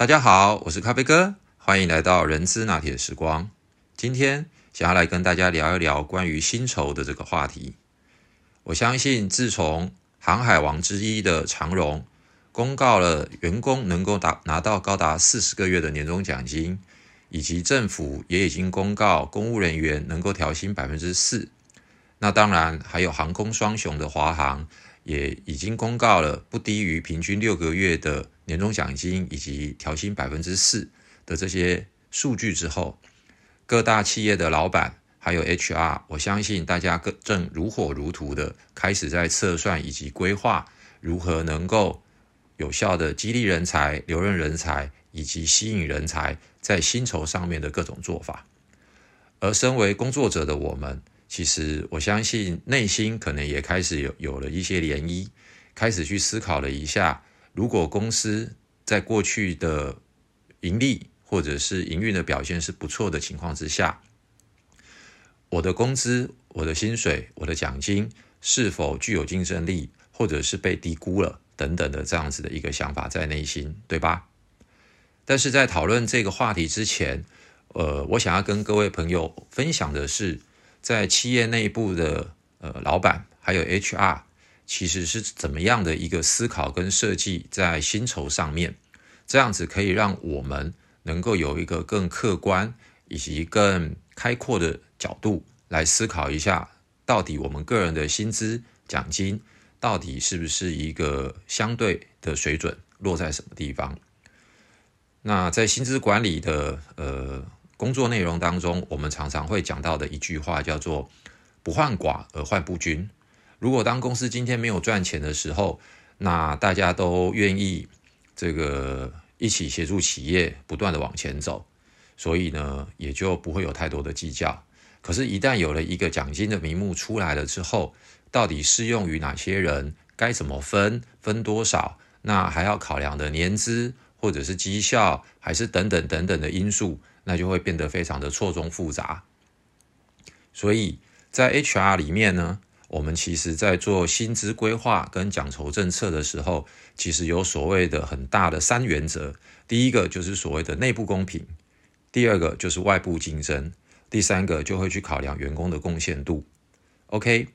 大家好，我是咖啡哥，欢迎来到人资拿铁时光。今天想要来跟大家聊一聊关于薪酬的这个话题。我相信，自从航海王之一的长荣公告了员工能够达拿到高达四十个月的年终奖金，以及政府也已经公告公务人员能够调薪百分之四，那当然还有航空双雄的华航也已经公告了不低于平均六个月的年终奖金以及调薪百分之四的这些数据之后，各大企业的老板还有 HR，我相信大家更正如火如荼的开始在测算以及规划如何能够有效的激励人才、留任人才以及吸引人才在薪酬上面的各种做法。而身为工作者的我们，其实我相信内心可能也开始有有了一些涟漪，开始去思考了一下，如果公司在过去的盈利或者是营运的表现是不错的情况之下，我的工资、我的薪水、我的奖金是否具有竞争力，或者是被低估了等等的这样子的一个想法在内心，对吧？但是在讨论这个话题之前，呃，我想要跟各位朋友分享的是，在企业内部的呃老板还有 HR，其实是怎么样的一个思考跟设计在薪酬上面，这样子可以让我们能够有一个更客观以及更开阔的角度来思考一下，到底我们个人的薪资奖金到底是不是一个相对的水准落在什么地方？那在薪资管理的呃工作内容当中，我们常常会讲到的一句话叫做“不患寡而患不均”。如果当公司今天没有赚钱的时候，那大家都愿意这个一起协助企业不断的往前走，所以呢，也就不会有太多的计较。可是，一旦有了一个奖金的名目出来了之后，到底适用于哪些人，该怎么分，分多少，那还要考量的年资。或者是绩效，还是等等等等的因素，那就会变得非常的错综复杂。所以在 HR 里面呢，我们其实在做薪资规划跟奖酬政策的时候，其实有所谓的很大的三原则。第一个就是所谓的内部公平，第二个就是外部竞争，第三个就会去考量员工的贡献度。OK，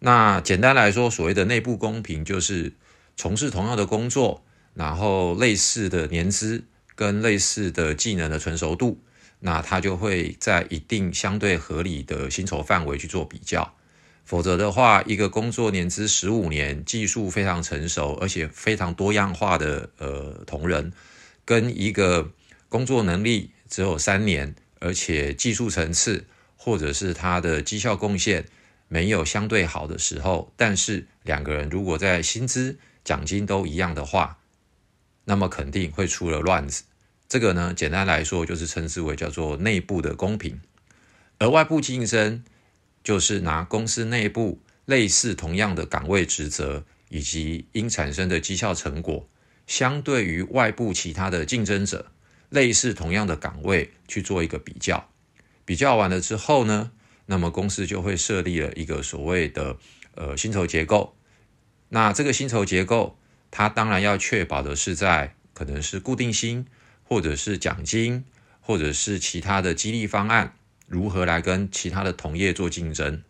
那简单来说，所谓的内部公平就是从事同样的工作。然后类似的年资跟类似的技能的成熟度，那他就会在一定相对合理的薪酬范围去做比较。否则的话，一个工作年资十五年、技术非常成熟而且非常多样化的呃同仁，跟一个工作能力只有三年，而且技术层次或者是他的绩效贡献没有相对好的时候，但是两个人如果在薪资奖金都一样的话，那么肯定会出了乱子，这个呢，简单来说就是称之为叫做内部的公平，而外部竞争就是拿公司内部类似同样的岗位职责以及应产生的绩效成果，相对于外部其他的竞争者类似同样的岗位去做一个比较，比较完了之后呢，那么公司就会设立了一个所谓的呃薪酬结构，那这个薪酬结构。它当然要确保的是在可能是固定薪，或者是奖金，或者是其他的激励方案，如何来跟其他的同业做竞争，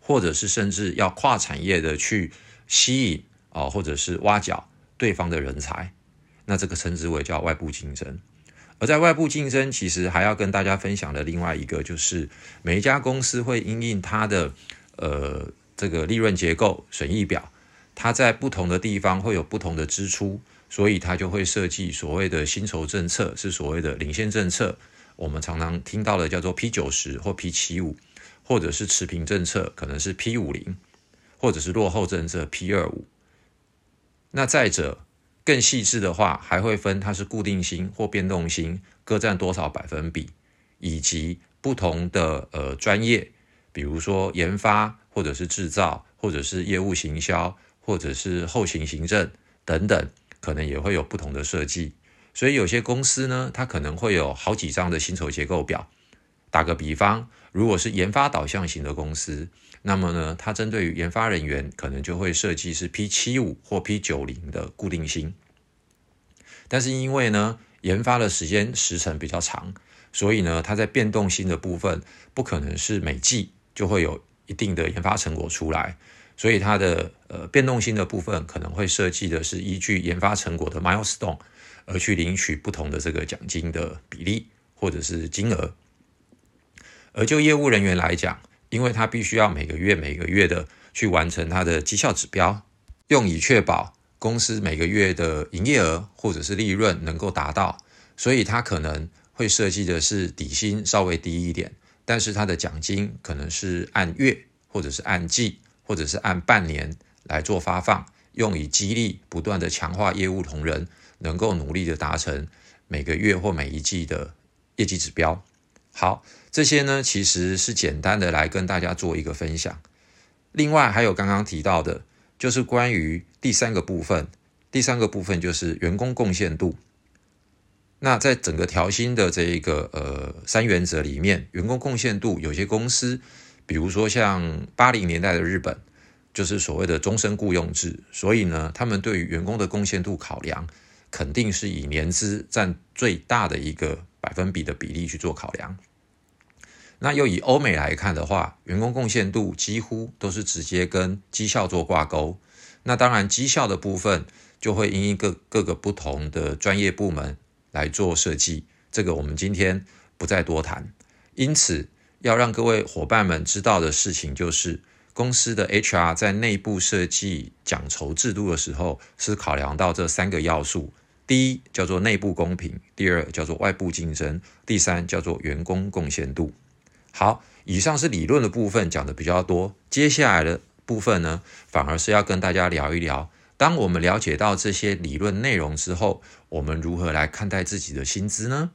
或者是甚至要跨产业的去吸引啊，或者是挖角对方的人才，那这个称之为叫外部竞争。而在外部竞争，其实还要跟大家分享的另外一个，就是每一家公司会因应它的呃这个利润结构损益表。它在不同的地方会有不同的支出，所以它就会设计所谓的薪酬政策，是所谓的领先政策。我们常常听到的叫做 P 九十或 P 七五，或者是持平政策，可能是 P 五零，或者是落后政策 P 二五。那再者更细致的话，还会分它是固定薪或变动薪，各占多少百分比，以及不同的呃专业，比如说研发，或者是制造，或者是业务行销。或者是后勤行政等等，可能也会有不同的设计。所以有些公司呢，它可能会有好几张的薪酬结构表。打个比方，如果是研发导向型的公司，那么呢，它针对于研发人员，可能就会设计是 P 七五或 P 九零的固定薪。但是因为呢，研发的时间时程比较长，所以呢，它在变动性的部分不可能是每季就会有一定的研发成果出来，所以它的呃变动性的部分可能会设计的是依据研发成果的 milestone 而去领取不同的这个奖金的比例或者是金额。而就业务人员来讲，因为他必须要每个月每个月的去完成他的绩效指标，用以确保公司每个月的营业额或者是利润能够达到，所以他可能会设计的是底薪稍微低一点，但是他的奖金可能是按月或者是按季或者是按半年来做发放，用以激励不断的强化业务同仁能够努力的达成每个月或每一季的业绩指标。好，这些呢其实是简单的来跟大家做一个分享。另外还有刚刚提到的，就是关于第三个部分，第三个部分就是员工贡献度。那在整个调薪的这一个呃三原则里面，员工贡献度有些公司，比如说像八零年代的日本，就是所谓的终身雇佣制，所以呢，他们对于员工的贡献度考量，肯定是以年资占最大的一个百分比的比例去做考量。那又以欧美来看的话，员工贡献度几乎都是直接跟绩效做挂钩。那当然，绩效的部分就会因一个各个不同的专业部门来做设计，这个我们今天不再多谈。因此，要让各位伙伴们知道的事情就是，公司的 HR 在内部设计奖酬制度的时候，是考量到这三个要素：第一叫做内部公平，第二叫做外部竞争，第三叫做员工贡献度。好，以上是理论的部分讲的比较多，接下来的部分呢，反而是要跟大家聊一聊，当我们了解到这些理论内容之后，我们如何来看待自己的薪资呢？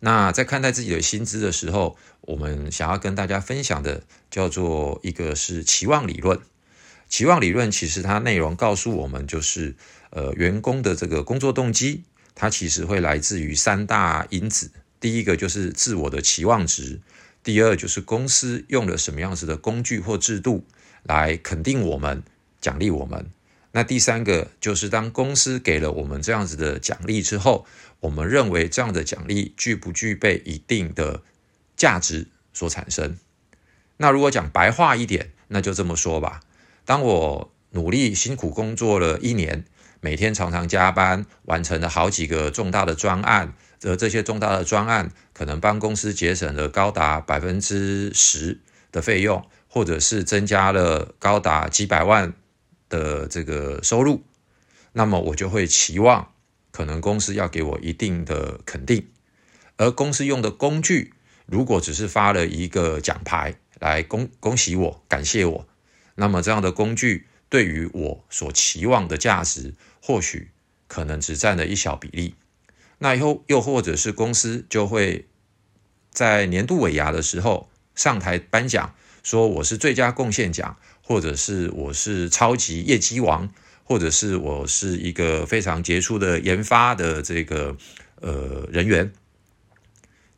那在看待自己的薪资的时候，我们想要跟大家分享的叫做一个是期望理论。期望理论其实它内容告诉我们，就是呃员工的这个工作动机，它其实会来自于三大因子。第一个就是自我的期望值，第二就是公司用了什么样子的工具或制度来肯定我们、奖励我们。那第三个就是当公司给了我们这样子的奖励之后，我们认为这样的奖励具不具备一定的价值所产生。那如果讲白话一点，那就这么说吧：当我努力辛苦工作了一年，每天常常加班，完成了好几个重大的专案。而这些重大的专案可能帮公司节省了高达百分之十的费用，或者是增加了高达几百万的这个收入，那么我就会期望可能公司要给我一定的肯定。而公司用的工具，如果只是发了一个奖牌来恭恭喜我、感谢我，那么这样的工具对于我所期望的价值，或许可能只占了一小比例。那以后又或者是公司就会在年度尾牙的时候上台颁奖，说我是最佳贡献奖，或者是我是超级业绩王，或者是我是一个非常杰出的研发的这个呃人员。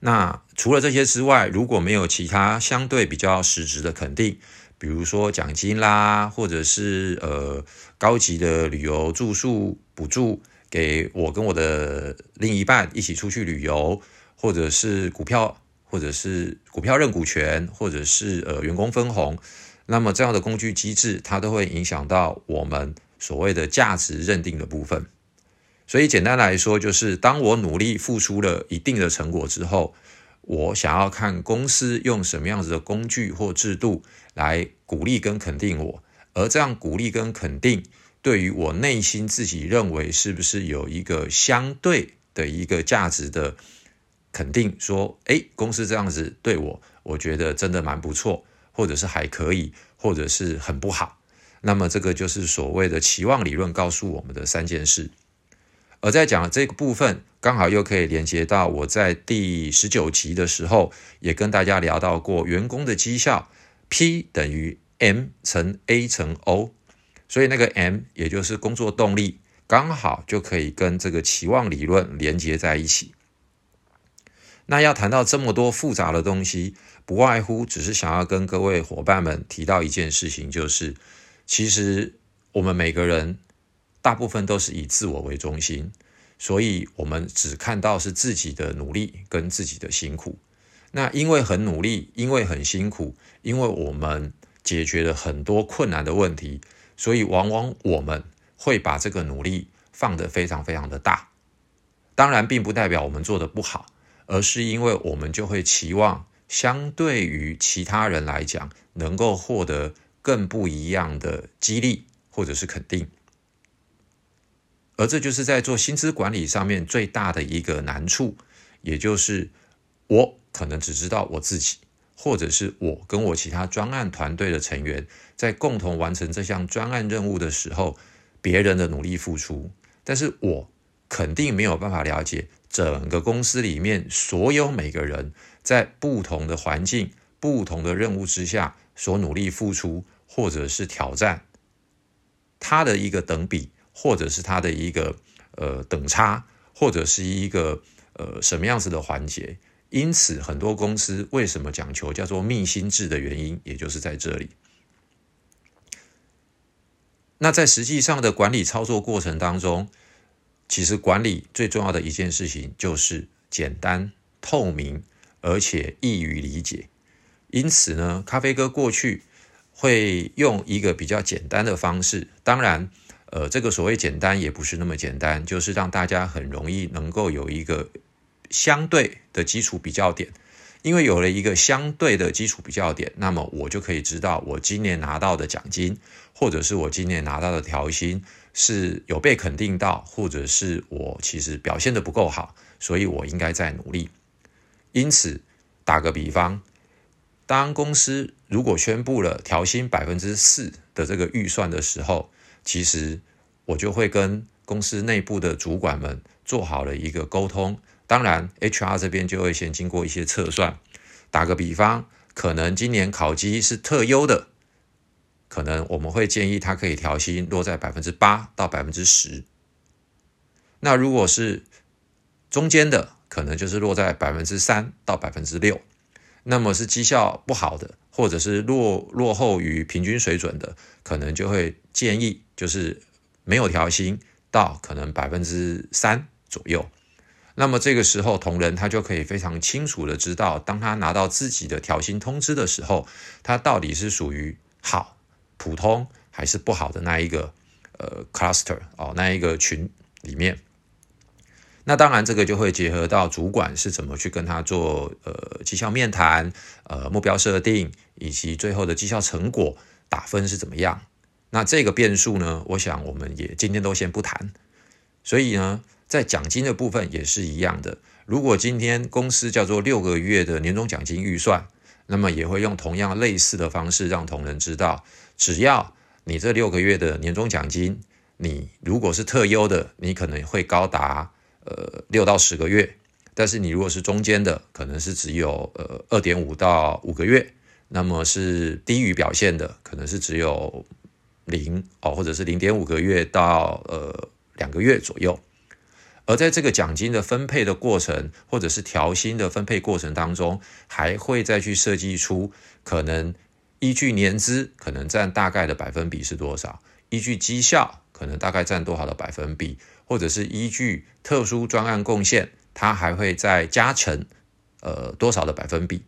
那除了这些之外，如果没有其他相对比较实质的肯定，比如说奖金啦，或者是呃高级的旅游住宿补助。给我跟我的另一半一起出去旅游，或者是股票，或者是股票认股权，或者是呃员工分红，那么这样的工具机制，它都会影响到我们所谓的价值认定的部分。所以简单来说，就是当我努力付出了一定的成果之后，我想要看公司用什么样子的工具或制度来鼓励跟肯定我，而这样鼓励跟肯定。对于我内心自己认为是不是有一个相对的一个价值的肯定，说，哎，公司这样子对我，我觉得真的蛮不错，或者是还可以，或者是很不好。那么这个就是所谓的期望理论告诉我们的三件事。而在讲这个部分，刚好又可以连接到我在第十九集的时候，也跟大家聊到过，员工的绩效 P 等于 M 乘 A 乘 O。所以那个 M 也就是工作动力，刚好就可以跟这个期望理论连接在一起。那要谈到这么多复杂的东西，不外乎只是想要跟各位伙伴们提到一件事情，就是其实我们每个人大部分都是以自我为中心，所以我们只看到是自己的努力跟自己的辛苦。那因为很努力，因为很辛苦，因为我们解决了很多困难的问题，所以往往我们会把这个努力放得非常非常的大。当然，并不代表我们做的不好，而是因为我们就会期望，相对于其他人来讲，能够获得更不一样的激励或者是肯定。而这就是在做薪资管理上面最大的一个难处，也就是我。可能只知道我自己，或者是我跟我其他专案团队的成员在共同完成这项专案任务的时候，别人的努力付出，但是我肯定没有办法了解整个公司里面所有每个人在不同的环境、不同的任务之下所努力付出，或者是挑战他的一个等比，或者是他的一个呃等差，或者是一个呃什么样子的环节。因此，很多公司为什么讲求叫做密心制的原因，也就是在这里。那在实际上的管理操作过程当中，其实管理最重要的一件事情就是简单、透明，而且易于理解。因此呢，咖啡哥过去会用一个比较简单的方式，当然，呃，这个所谓简单也不是那么简单，就是让大家很容易能够有一个。相对的基础比较点，因为有了一个相对的基础比较点，那么我就可以知道我今年拿到的奖金，或者是我今年拿到的调薪是有被肯定到，或者是我其实表现的不够好，所以我应该再努力。因此，打个比方，当公司如果宣布了调薪百分之四的这个预算的时候，其实我就会跟公司内部的主管们做好了一个沟通。当然，HR 这边就会先经过一些测算。打个比方，可能今年考绩是特优的，可能我们会建议他可以调薪落在百分之八到百分之十。那如果是中间的，可能就是落在百分之三到百分之六。那么是绩效不好的，或者是落落后于平均水准的，可能就会建议就是没有调薪到可能百分之三左右。那么这个时候，同仁他就可以非常清楚的知道，当他拿到自己的调薪通知的时候，他到底是属于好、普通还是不好的那一个呃 cluster 哦，那一个群里面。那当然，这个就会结合到主管是怎么去跟他做呃绩效面谈、呃目标设定，以及最后的绩效成果打分是怎么样。那这个变数呢，我想我们也今天都先不谈。所以呢。在奖金的部分也是一样的。如果今天公司叫做六个月的年终奖金预算，那么也会用同样类似的方式让同仁知道，只要你这六个月的年终奖金，你如果是特优的，你可能会高达呃六到十个月；但是你如果是中间的，可能是只有呃二点五到五个月；那么是低于表现的，可能是只有零哦，或者是零点五个月到呃两个月左右。而在这个奖金的分配的过程，或者是调薪的分配过程当中，还会再去设计出可能依据年资可能占大概的百分比是多少，依据绩效可能大概占多少的百分比，或者是依据特殊专案贡献，它还会再加成呃多少的百分比，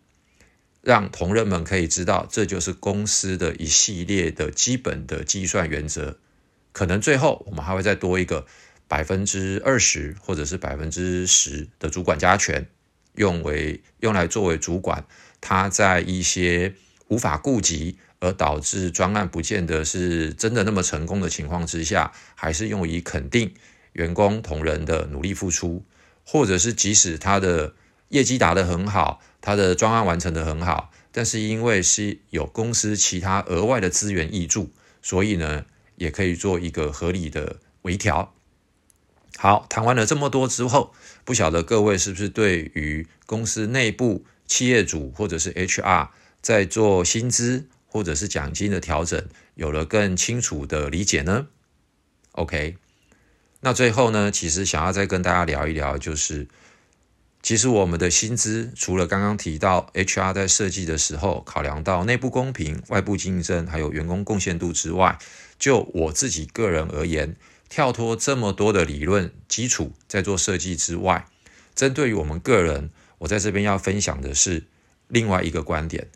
让同仁们可以知道，这就是公司的一系列的基本的计算原则。可能最后我们还会再多一个。百分之二十或者是百分之十的主管加权，用为用来作为主管，他在一些无法顾及而导致专案不见得是真的那么成功的情况之下，还是用以肯定员工同仁的努力付出，或者是即使他的业绩打得很好，他的专案完成得很好，但是因为是有公司其他额外的资源挹注，所以呢，也可以做一个合理的微调。好，谈完了这么多之后，不晓得各位是不是对于公司内部企业主或者是 HR 在做薪资或者是奖金的调整有了更清楚的理解呢？OK，那最后呢，其实想要再跟大家聊一聊，就是其实我们的薪资除了刚刚提到 HR 在设计的时候考量到内部公平、外部竞争还有员工贡献度之外，就我自己个人而言。跳脱这么多的理论基础在做设计之外，针对于我们个人，我在这边要分享的是另外一个观点，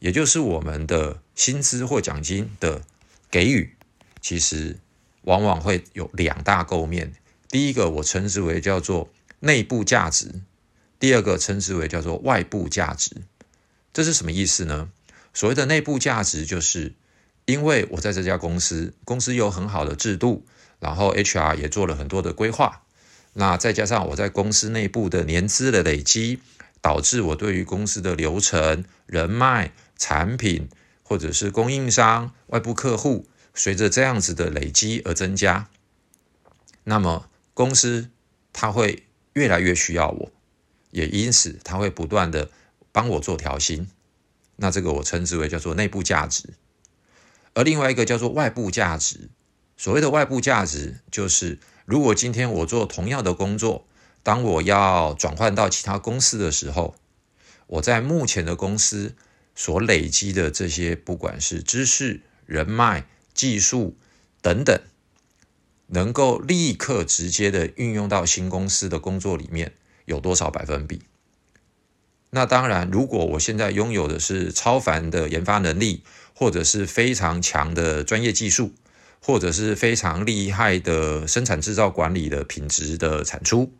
也就是我们的薪资或奖金的给予，其实往往会有两大构面。第一个我称之为叫做内部价值，第二个称之为叫做外部价值。这是什么意思呢？所谓的内部价值，就是因为我在这家公司，公司有很好的制度。然后 HR 也做了很多的规划，那再加上我在公司内部的年资的累积，导致我对于公司的流程、人脉、产品或者是供应商、外部客户，随着这样子的累积而增加。那么公司它会越来越需要我，也因此它会不断的帮我做调薪。那这个我称之为叫做内部价值，而另外一个叫做外部价值。所谓的外部价值，就是如果今天我做同样的工作，当我要转换到其他公司的时候，我在目前的公司所累积的这些，不管是知识、人脉、技术等等，能够立刻直接的运用到新公司的工作里面，有多少百分比？那当然，如果我现在拥有的是超凡的研发能力，或者是非常强的专业技术。或者是非常厉害的生产制造管理的品质的产出，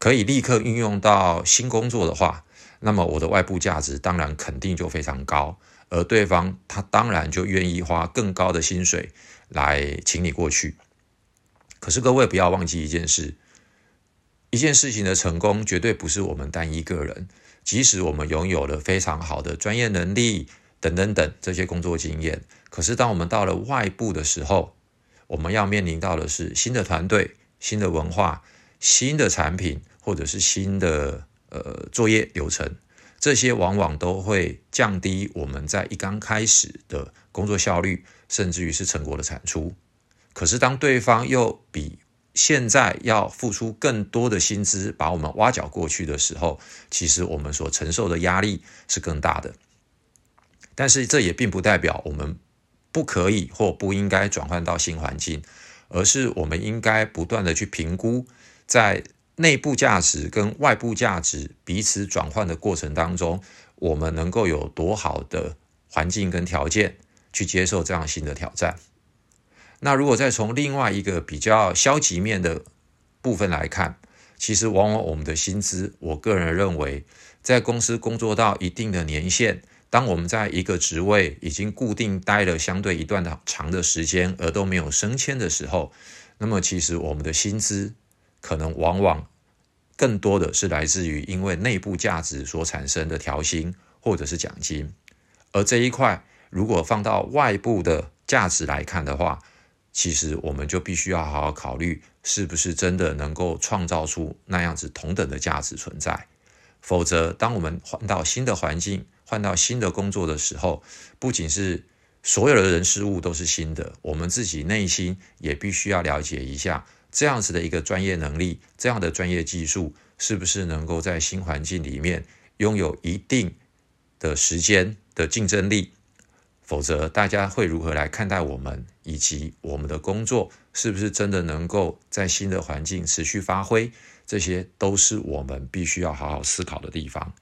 可以立刻运用到新工作的话，那么我的外部价值当然肯定就非常高，而对方他当然就愿意花更高的薪水来请你过去。可是各位不要忘记一件事，一件事情的成功绝对不是我们单一个人，即使我们拥有了非常好的专业能力。等等等这些工作经验，可是当我们到了外部的时候，我们要面临到的是新的团队、新的文化、新的产品，或者是新的呃作业流程，这些往往都会降低我们在一刚开始的工作效率，甚至于是成果的产出。可是当对方又比现在要付出更多的薪资把我们挖角过去的时候，其实我们所承受的压力是更大的。但是这也并不代表我们不可以或不应该转换到新环境，而是我们应该不断的去评估，在内部价值跟外部价值彼此转换的过程当中，我们能够有多好的环境跟条件去接受这样新的挑战。那如果再从另外一个比较消极面的部分来看，其实往往我们的薪资，我个人认为，在公司工作到一定的年限。当我们在一个职位已经固定待了相对一段的长的时间，而都没有升迁的时候，那么其实我们的薪资可能往往更多的是来自于因为内部价值所产生的调薪或者是奖金，而这一块如果放到外部的价值来看的话，其实我们就必须要好好考虑，是不是真的能够创造出那样子同等的价值存在，否则当我们换到新的环境。换到新的工作的时候，不仅是所有的人事物都是新的，我们自己内心也必须要了解一下，这样子的一个专业能力，这样的专业技术，是不是能够在新环境里面拥有一定的时间的竞争力？否则，大家会如何来看待我们，以及我们的工作是不是真的能够在新的环境持续发挥？这些都是我们必须要好好思考的地方。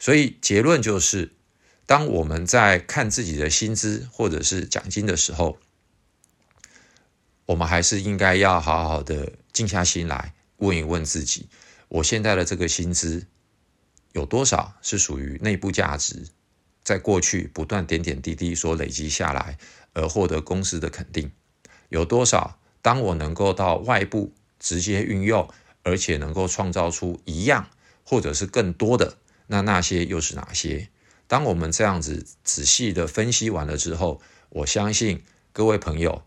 所以结论就是，当我们在看自己的薪资或者是奖金的时候，我们还是应该要好好的静下心来问一问自己：我现在的这个薪资有多少是属于内部价值，在过去不断点点滴滴所累积下来而获得公司的肯定？有多少当我能够到外部直接运用，而且能够创造出一样或者是更多的？那那些又是哪些？当我们这样子仔细的分析完了之后，我相信各位朋友，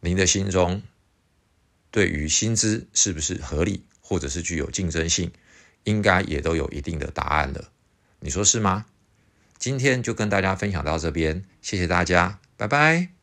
您的心中对于薪资是不是合理，或者是具有竞争性，应该也都有一定的答案了。你说是吗？今天就跟大家分享到这边，谢谢大家，拜拜。